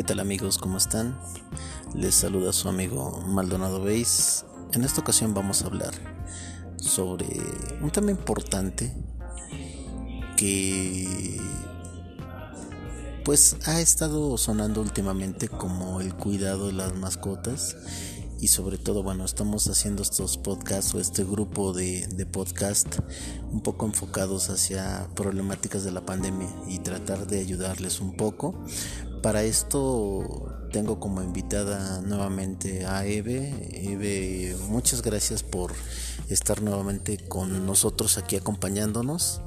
¿Qué tal amigos? ¿Cómo están? Les saluda su amigo Maldonado Beis. En esta ocasión vamos a hablar sobre un tema importante que pues ha estado sonando últimamente como el cuidado de las mascotas y sobre todo bueno estamos haciendo estos podcasts o este grupo de, de podcast un poco enfocados hacia problemáticas de la pandemia y tratar de ayudarles un poco para esto tengo como invitada nuevamente a Eve. Eve, muchas gracias por estar nuevamente con nosotros aquí acompañándonos.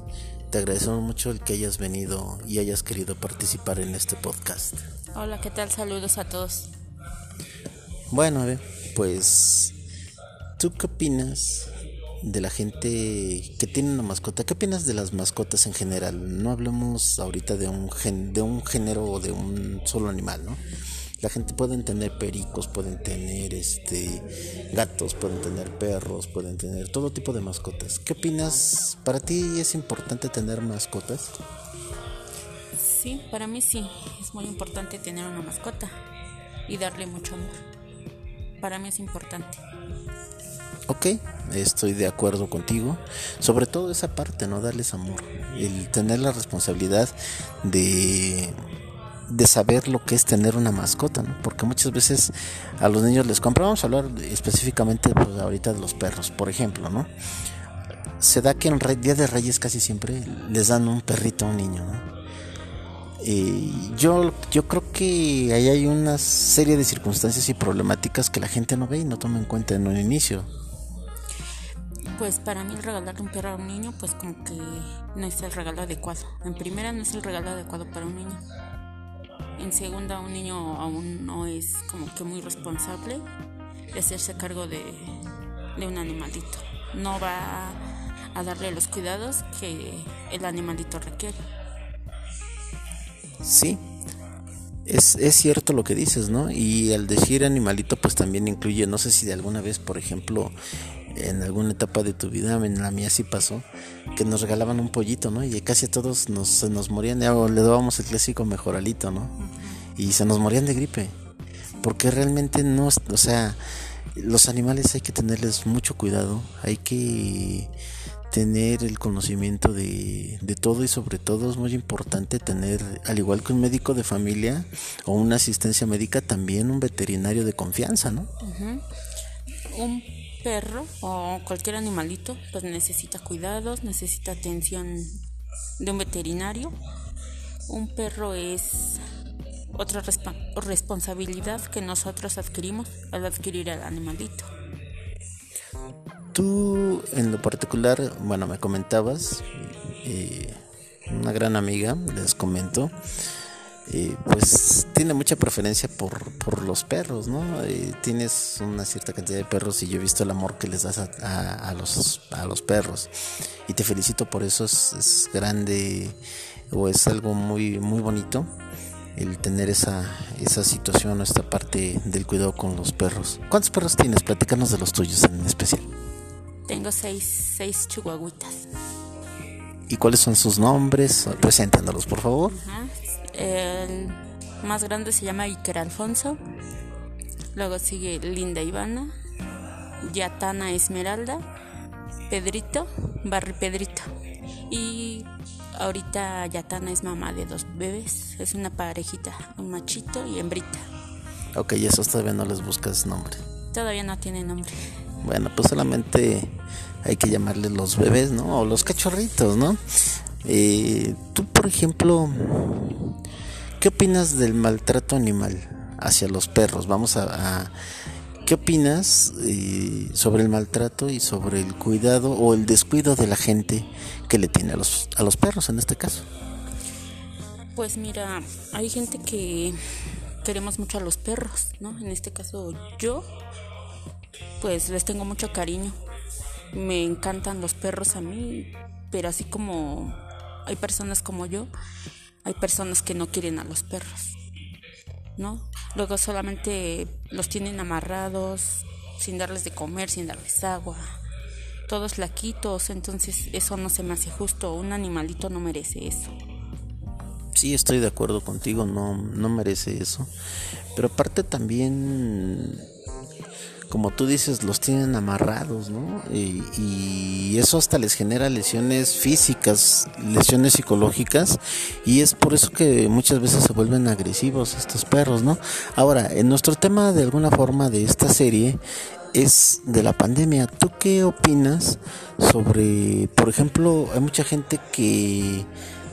Te agradecemos mucho el que hayas venido y hayas querido participar en este podcast. Hola, ¿qué tal? Saludos a todos. Bueno, Eve, pues, ¿tú qué opinas de la gente que tiene una mascota. ¿Qué opinas de las mascotas en general? No hablemos ahorita de un, gen, de un género o de un solo animal, ¿no? La gente pueden tener pericos, pueden tener este gatos, pueden tener perros, pueden tener todo tipo de mascotas. ¿Qué opinas? ¿Para ti es importante tener mascotas? Sí, para mí sí, es muy importante tener una mascota y darle mucho amor. Para mí es importante. Ok, estoy de acuerdo contigo. Sobre todo esa parte, ¿no? Darles amor. El tener la responsabilidad de, de saber lo que es tener una mascota, ¿no? Porque muchas veces a los niños les compran, vamos a hablar específicamente pues, ahorita de los perros, por ejemplo, ¿no? Se da que en Día de Reyes casi siempre les dan un perrito a un niño, ¿no? Y yo, yo creo que ahí hay una serie de circunstancias y problemáticas que la gente no ve y no toma en cuenta en un inicio pues para mí regalarle un perro a un niño pues como que no es el regalo adecuado. En primera no es el regalo adecuado para un niño. En segunda un niño aún no es como que muy responsable de hacerse cargo de, de un animalito. No va a darle los cuidados que el animalito requiere. Sí, es, es, cierto lo que dices, ¿no? Y al decir animalito, pues también incluye, no sé si de alguna vez, por ejemplo, en alguna etapa de tu vida, en la mía sí pasó, que nos regalaban un pollito, ¿no? Y casi a todos nos, nos morían, le dábamos el clásico mejoralito, ¿no? Y se nos morían de gripe. Porque realmente no, o sea, los animales hay que tenerles mucho cuidado, hay que tener el conocimiento de, de, todo y sobre todo es muy importante tener, al igual que un médico de familia o una asistencia médica, también un veterinario de confianza, ¿no? Un perro o cualquier animalito pues necesita cuidados, necesita atención de un veterinario. Un perro es otra responsabilidad que nosotros adquirimos al adquirir al animalito. Tú en lo particular, bueno, me comentabas, eh, una gran amiga, les comento, pues tiene mucha preferencia por, por los perros, ¿no? tienes una cierta cantidad de perros y yo he visto el amor que les das a, a, los, a los perros y te felicito por eso, es, grande o es algo muy, muy bonito el tener esa, esa situación, esta parte del cuidado con los perros. ¿Cuántos perros tienes? Platícanos de los tuyos en especial. Tengo seis, seis chihuahuitas. ¿Y cuáles son sus nombres? Preséntanos, por favor. El más grande se llama Iker Alfonso. Luego sigue Linda Ivana, Yatana Esmeralda, Pedrito, Barry Pedrito. Y ahorita Yatana es mamá de dos bebés. Es una parejita, un machito y hembrita. Ok, y esos todavía no les buscas nombre. Todavía no tiene nombre. Bueno, pues solamente hay que llamarles los bebés, ¿no? O los cachorritos, ¿no? Eh, tú, por ejemplo, ¿qué opinas del maltrato animal hacia los perros? Vamos a... ¿Qué opinas eh, sobre el maltrato y sobre el cuidado o el descuido de la gente que le tiene a los, a los perros en este caso? Pues mira, hay gente que queremos mucho a los perros, ¿no? En este caso yo, pues les tengo mucho cariño. Me encantan los perros a mí, pero así como hay personas como yo, hay personas que no quieren a los perros, ¿no? Luego solamente los tienen amarrados, sin darles de comer, sin darles agua, todos laquitos, entonces eso no se me hace justo, un animalito no merece eso. Sí, estoy de acuerdo contigo, no, no merece eso. Pero aparte también como tú dices, los tienen amarrados, ¿no? Y, eso hasta les genera lesiones físicas, lesiones psicológicas, y es por eso que muchas veces se vuelven agresivos estos perros, ¿no? Ahora, en nuestro tema de alguna forma de esta serie es de la pandemia. ¿Tú qué opinas sobre, por ejemplo, hay mucha gente que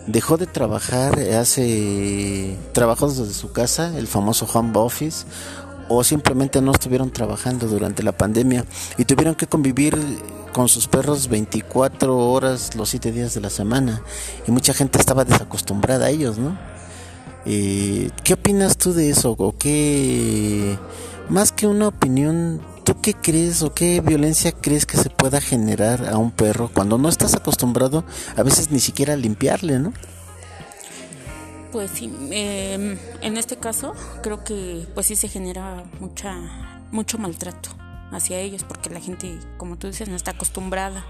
dejó de trabajar, hace trabajos desde su casa, el famoso home office, o simplemente no estuvieron trabajando durante la pandemia y tuvieron que convivir con sus perros 24 horas los 7 días de la semana y mucha gente estaba desacostumbrada a ellos, ¿no? Eh, ¿Qué opinas tú de eso? ¿O qué, más que una opinión, tú qué crees o qué violencia crees que se pueda generar a un perro cuando no estás acostumbrado a veces ni siquiera a limpiarle, ¿no? Pues sí, em, en este caso creo que pues sí se genera mucha mucho maltrato hacia ellos porque la gente, como tú dices, no está acostumbrada.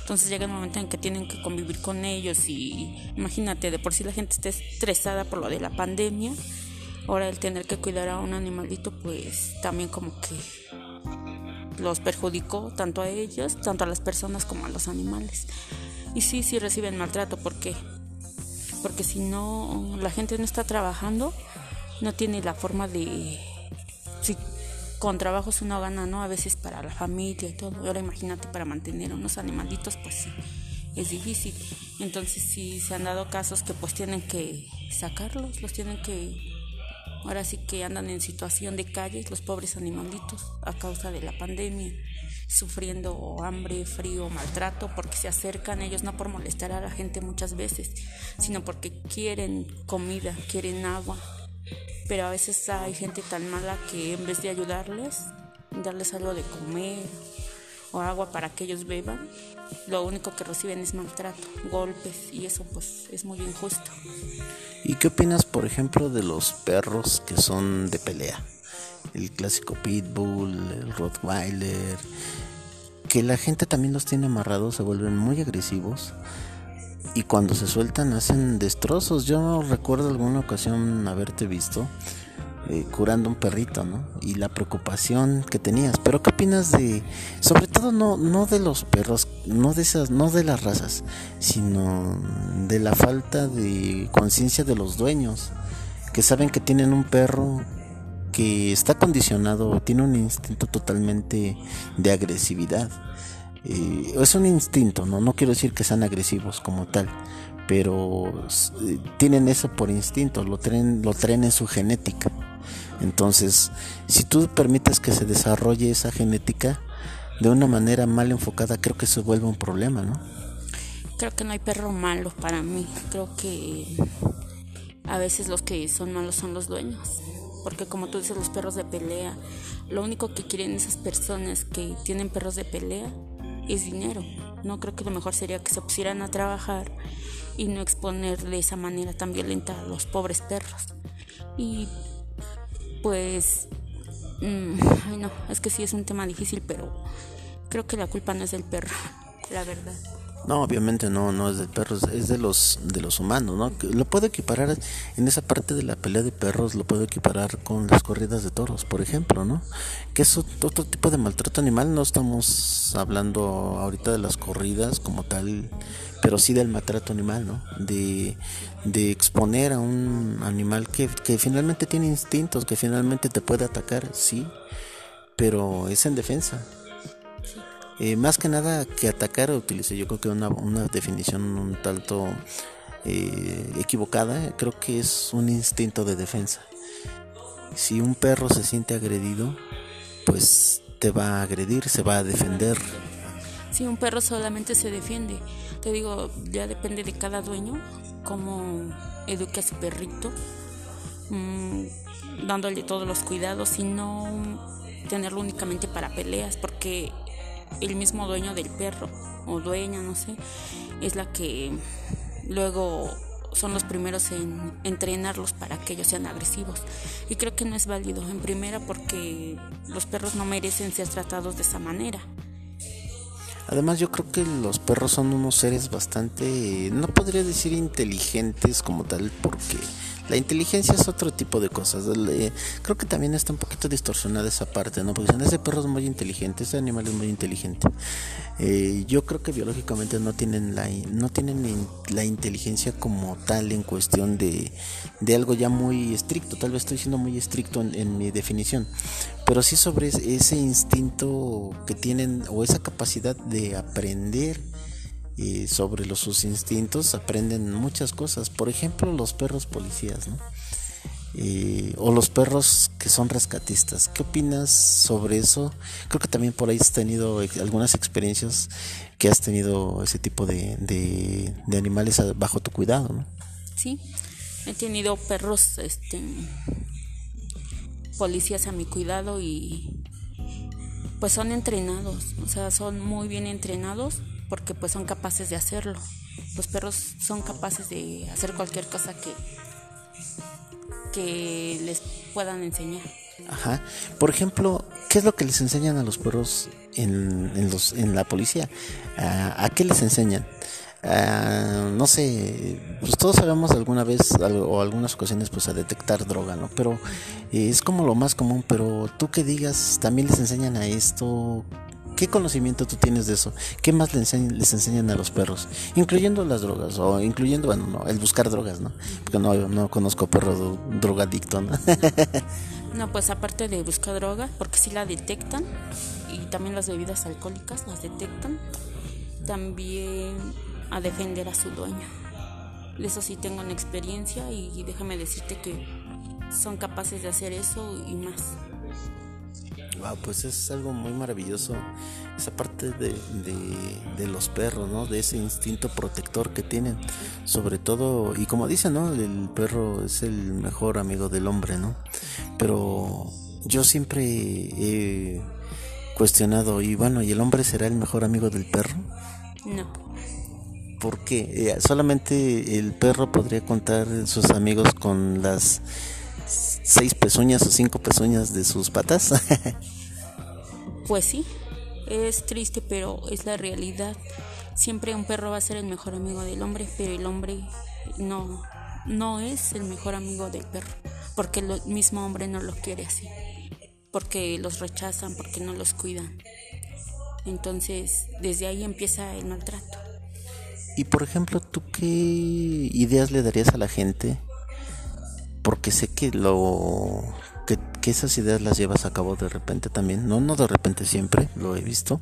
Entonces llega el momento en que tienen que convivir con ellos y imagínate, de por sí la gente está estresada por lo de la pandemia. Ahora el tener que cuidar a un animalito pues también como que los perjudicó tanto a ellos, tanto a las personas como a los animales. Y sí, sí reciben maltrato porque porque si no, la gente no está trabajando, no tiene la forma de... Si con trabajos uno gana, ¿no? A veces para la familia y todo. Ahora imagínate para mantener unos animalitos, pues sí, es difícil. Entonces sí se han dado casos que pues tienen que sacarlos, los tienen que... Ahora sí que andan en situación de calle los pobres animalitos a causa de la pandemia sufriendo hambre, frío, maltrato, porque se acercan ellos no por molestar a la gente muchas veces, sino porque quieren comida, quieren agua. Pero a veces hay gente tan mala que en vez de ayudarles, darles algo de comer o agua para que ellos beban, lo único que reciben es maltrato, golpes y eso pues es muy injusto. ¿Y qué opinas, por ejemplo, de los perros que son de pelea? el clásico pitbull, el rottweiler, que la gente también los tiene amarrados, se vuelven muy agresivos y cuando se sueltan hacen destrozos. Yo recuerdo alguna ocasión haberte visto eh, curando un perrito, ¿no? Y la preocupación que tenías. Pero ¿qué opinas de, sobre todo no, no de los perros, no de esas, no de las razas, sino de la falta de conciencia de los dueños, que saben que tienen un perro que está condicionado, tiene un instinto totalmente de agresividad. Eh, es un instinto, ¿no? no quiero decir que sean agresivos como tal, pero tienen eso por instinto, lo traen, lo traen en su genética. Entonces, si tú permites que se desarrolle esa genética de una manera mal enfocada, creo que eso vuelve un problema, ¿no? Creo que no hay perro malo para mí. Creo que a veces los que son malos son los dueños porque como tú dices, los perros de pelea, lo único que quieren esas personas que tienen perros de pelea es dinero. No creo que lo mejor sería que se pusieran a trabajar y no exponer de esa manera tan violenta a los pobres perros. Y pues, mm, ay no, es que sí es un tema difícil, pero creo que la culpa no es del perro, la verdad. No, obviamente no, no es del perro, es de los de los humanos, ¿no? Lo puedo equiparar en esa parte de la pelea de perros, lo puedo equiparar con las corridas de toros, por ejemplo, ¿no? Que es otro tipo de maltrato animal, no estamos hablando ahorita de las corridas como tal, pero sí del maltrato animal, ¿no? De, de exponer a un animal que, que finalmente tiene instintos, que finalmente te puede atacar, sí, pero es en defensa eh, más que nada que atacar, utilicé yo creo que una, una definición un tanto eh, equivocada, creo que es un instinto de defensa. Si un perro se siente agredido, pues te va a agredir, se va a defender. Si un perro solamente se defiende, te digo, ya depende de cada dueño cómo eduque a su perrito, mm, dándole todos los cuidados y no tenerlo únicamente para peleas, porque el mismo dueño del perro o dueña, no sé, es la que luego son los primeros en entrenarlos para que ellos sean agresivos. Y creo que no es válido en primera porque los perros no merecen ser tratados de esa manera. Además yo creo que los perros son unos seres bastante, no podría decir inteligentes como tal, porque la inteligencia es otro tipo de cosas. creo que también está un poquito distorsionada esa parte, ¿no? Porque ese perro es muy inteligente, ese animal es muy inteligente. Eh, yo creo que biológicamente no tienen la no tienen la inteligencia como tal en cuestión de, de algo ya muy estricto. Tal vez estoy siendo muy estricto en, mi definición, pero sí sobre ese instinto que tienen o esa capacidad de aprender y sobre los, sus instintos aprenden muchas cosas. Por ejemplo, los perros policías, ¿no? o los perros que son rescatistas. ¿Qué opinas sobre eso? Creo que también por ahí has tenido algunas experiencias que has tenido ese tipo de, de, animales bajo tu cuidado. Sí, he tenido perros, este, policías a mi cuidado y pues son entrenados, o sea, son muy bien entrenados porque pues son capaces de hacerlo. Los perros son capaces de hacer cualquier cosa que, que les puedan enseñar. Ajá. Por ejemplo, ¿qué es lo que les enseñan a los perros en, en, los, en la policía? ¿A, qué les enseñan? no sé, pues todos sabemos alguna vez o algunas ocasiones pues a detectar droga, ¿no? Pero eh, es como lo más común, pero tú que digas, también les enseñan a esto, ¿Qué conocimiento tú tienes de eso? ¿Qué más les, enseñan, a los perros? Incluyendo las drogas, o incluyendo, bueno, no, el buscar drogas, ¿no? Porque no, no conozco perro drogadicto, ¿no? no, pues aparte de buscar droga, porque sí la detectan, y también las bebidas alcohólicas las detectan, también a defender a su dueño. Eso sí tengo una experiencia y déjame decirte que son capaces de hacer eso y más pues es algo muy maravilloso esa parte de, de, los perros, ¿no? De ese instinto protector que tienen. Sobre todo, y como dicen, ¿no? El perro es el mejor amigo del hombre, ¿no? Pero yo siempre he cuestionado, y bueno, ¿y el hombre será el mejor amigo del perro? No. ¿Por qué? Eh, solamente el perro podría contar sus amigos con las seis pezuñas o cinco pezuñas de sus patas. pues sí, es triste, pero es la realidad. Siempre un perro va a ser el mejor amigo del hombre, pero el hombre no, no es el mejor amigo del perro, porque el mismo hombre no los quiere así, porque los rechazan, porque no los cuidan. Entonces, desde ahí empieza el maltrato. Y por ejemplo, ¿tú qué ideas le darías a la gente porque sé que lo que, esas ideas las llevas a cabo de repente también, no, no de repente siempre, lo he visto,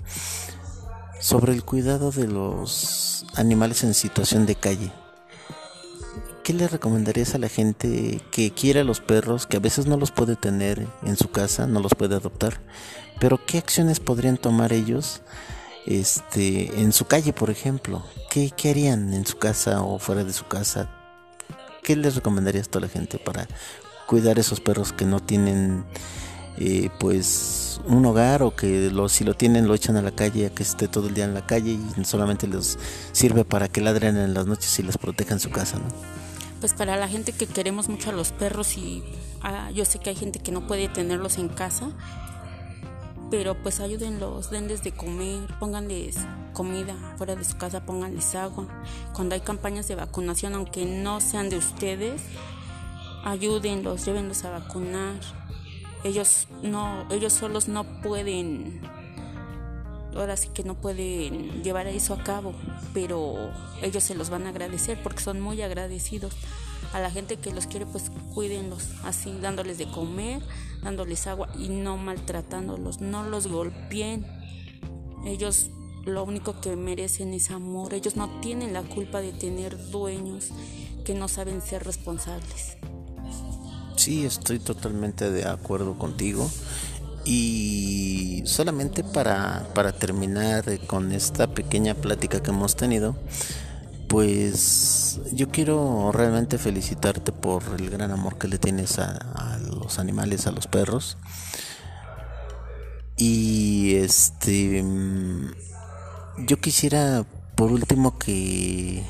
sobre el cuidado de los animales en situación de calle. ¿Qué le recomendarías a la gente que quiere a los perros, que a veces no los puede tener en su casa, no los puede adoptar? Pero ¿qué acciones podrían tomar ellos este, en su calle, por ejemplo? ¿Qué, ¿Qué harían en su casa o fuera de su casa? ¿Qué les recomendarías a la gente para cuidar esos perros que no tienen eh, pues un hogar o que lo, si lo tienen lo echan a la calle a que esté todo el día en la calle y solamente les sirve para que ladren en las noches y les protejan su casa, ¿no? Pues para la gente que queremos mucho a los perros y ah, yo sé que hay gente que no puede tenerlos en casa, pero pues ayúdenlos, denles de comer, pónganles comida fuera de su casa, pónganles agua. Cuando hay campañas de vacunación, aunque no sean de ustedes, ayúdenlos, llévenlos a vacunar. Ellos no, ellos solos no pueden, ahora sí que no pueden llevar eso a cabo, pero ellos se los van a agradecer porque son muy agradecidos a la gente que los quiere, pues cuídenlos así, dándoles de comer, dándoles agua y no maltratándolos, no los golpeen. Ellos lo único que merecen es amor. Ellos no tienen la culpa de tener dueños que no saben ser responsables. Sí, estoy totalmente de acuerdo contigo. Y solamente para, para terminar con esta pequeña plática que hemos tenido, pues yo quiero realmente felicitarte por el gran amor que le tienes a, los animales, a los perros. Y este mm, yo quisiera por último que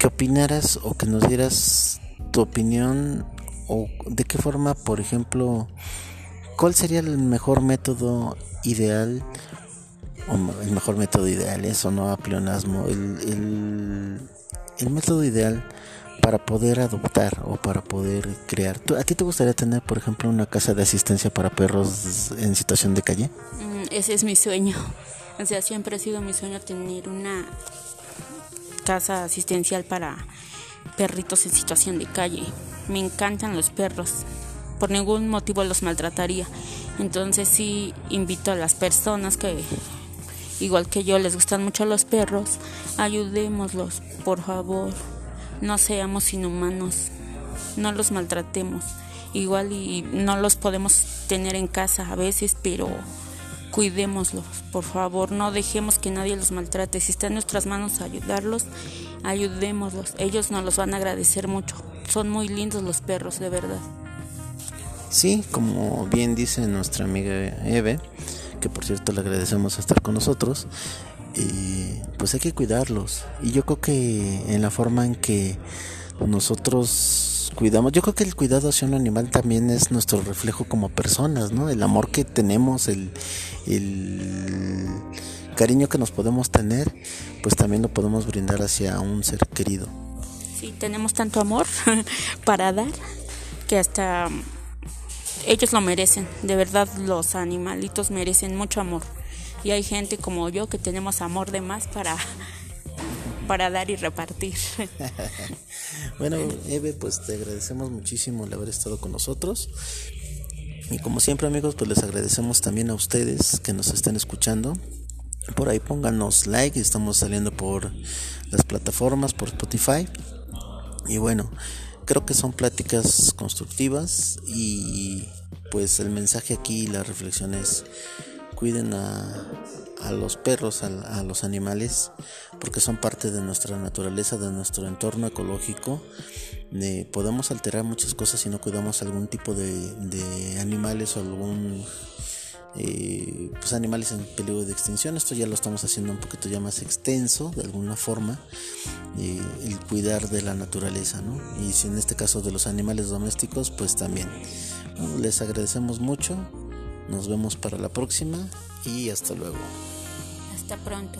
que opinaras o que nos dieras tu opinión o de qué forma, por ejemplo, cuál sería el mejor método ideal el mejor método ideal, eso no a pleonasmo, el, el, método ideal para poder adoptar o para poder crear. ¿A ti te gustaría tener, por ejemplo, una casa de asistencia para perros en situación de calle? Mm, ese es mi sueño. O sea, siempre ha sido mi sueño tener una casa asistencial para perritos en situación de calle. Me encantan los perros. Por ningún motivo los maltrataría. Entonces sí invito a las personas que, igual que yo, les gustan mucho los perros, ayudémoslos, por favor no seamos inhumanos, no los maltratemos. Igual y no los podemos tener en casa a veces, pero cuidémoslos, por favor, no dejemos que nadie los maltrate. Si está en nuestras manos ayudarlos, ayudémoslos. Ellos nos los van a agradecer mucho. Son muy lindos los perros, de verdad. Sí, como bien dice nuestra amiga Eve, que por cierto le agradecemos estar con nosotros, y pues hay que cuidarlos. Y yo creo que en la forma en que nosotros cuidamos, yo creo que el cuidado hacia un animal también es nuestro reflejo como personas, ¿no? El amor que tenemos, el, el cariño que nos podemos tener, pues también lo podemos brindar hacia un ser querido. Sí, tenemos tanto amor para dar que hasta ellos lo merecen. De verdad, los animalitos merecen mucho amor y hay gente como yo que tenemos amor de más para, para dar y repartir. bueno, Eve, pues te agradecemos muchísimo el haber estado con nosotros. Y como siempre amigos, pues les agradecemos también a ustedes que nos están escuchando. Por ahí pónganos like, estamos saliendo por las plataformas, por Spotify. Y bueno, creo que son pláticas constructivas y pues el mensaje aquí, la reflexión es cuiden a, los perros, a, los animales, porque son parte de nuestra naturaleza, de nuestro entorno ecológico. podemos alterar muchas cosas si no cuidamos algún tipo de, animales o algún eh, pues animales en peligro de extinción. Esto ya lo estamos haciendo un poquito ya más extenso, de alguna forma, eh, el cuidar de la naturaleza, ¿no? Y si en este caso de los animales domésticos, pues también. les agradecemos mucho nos vemos para la próxima y hasta luego. Hasta pronto.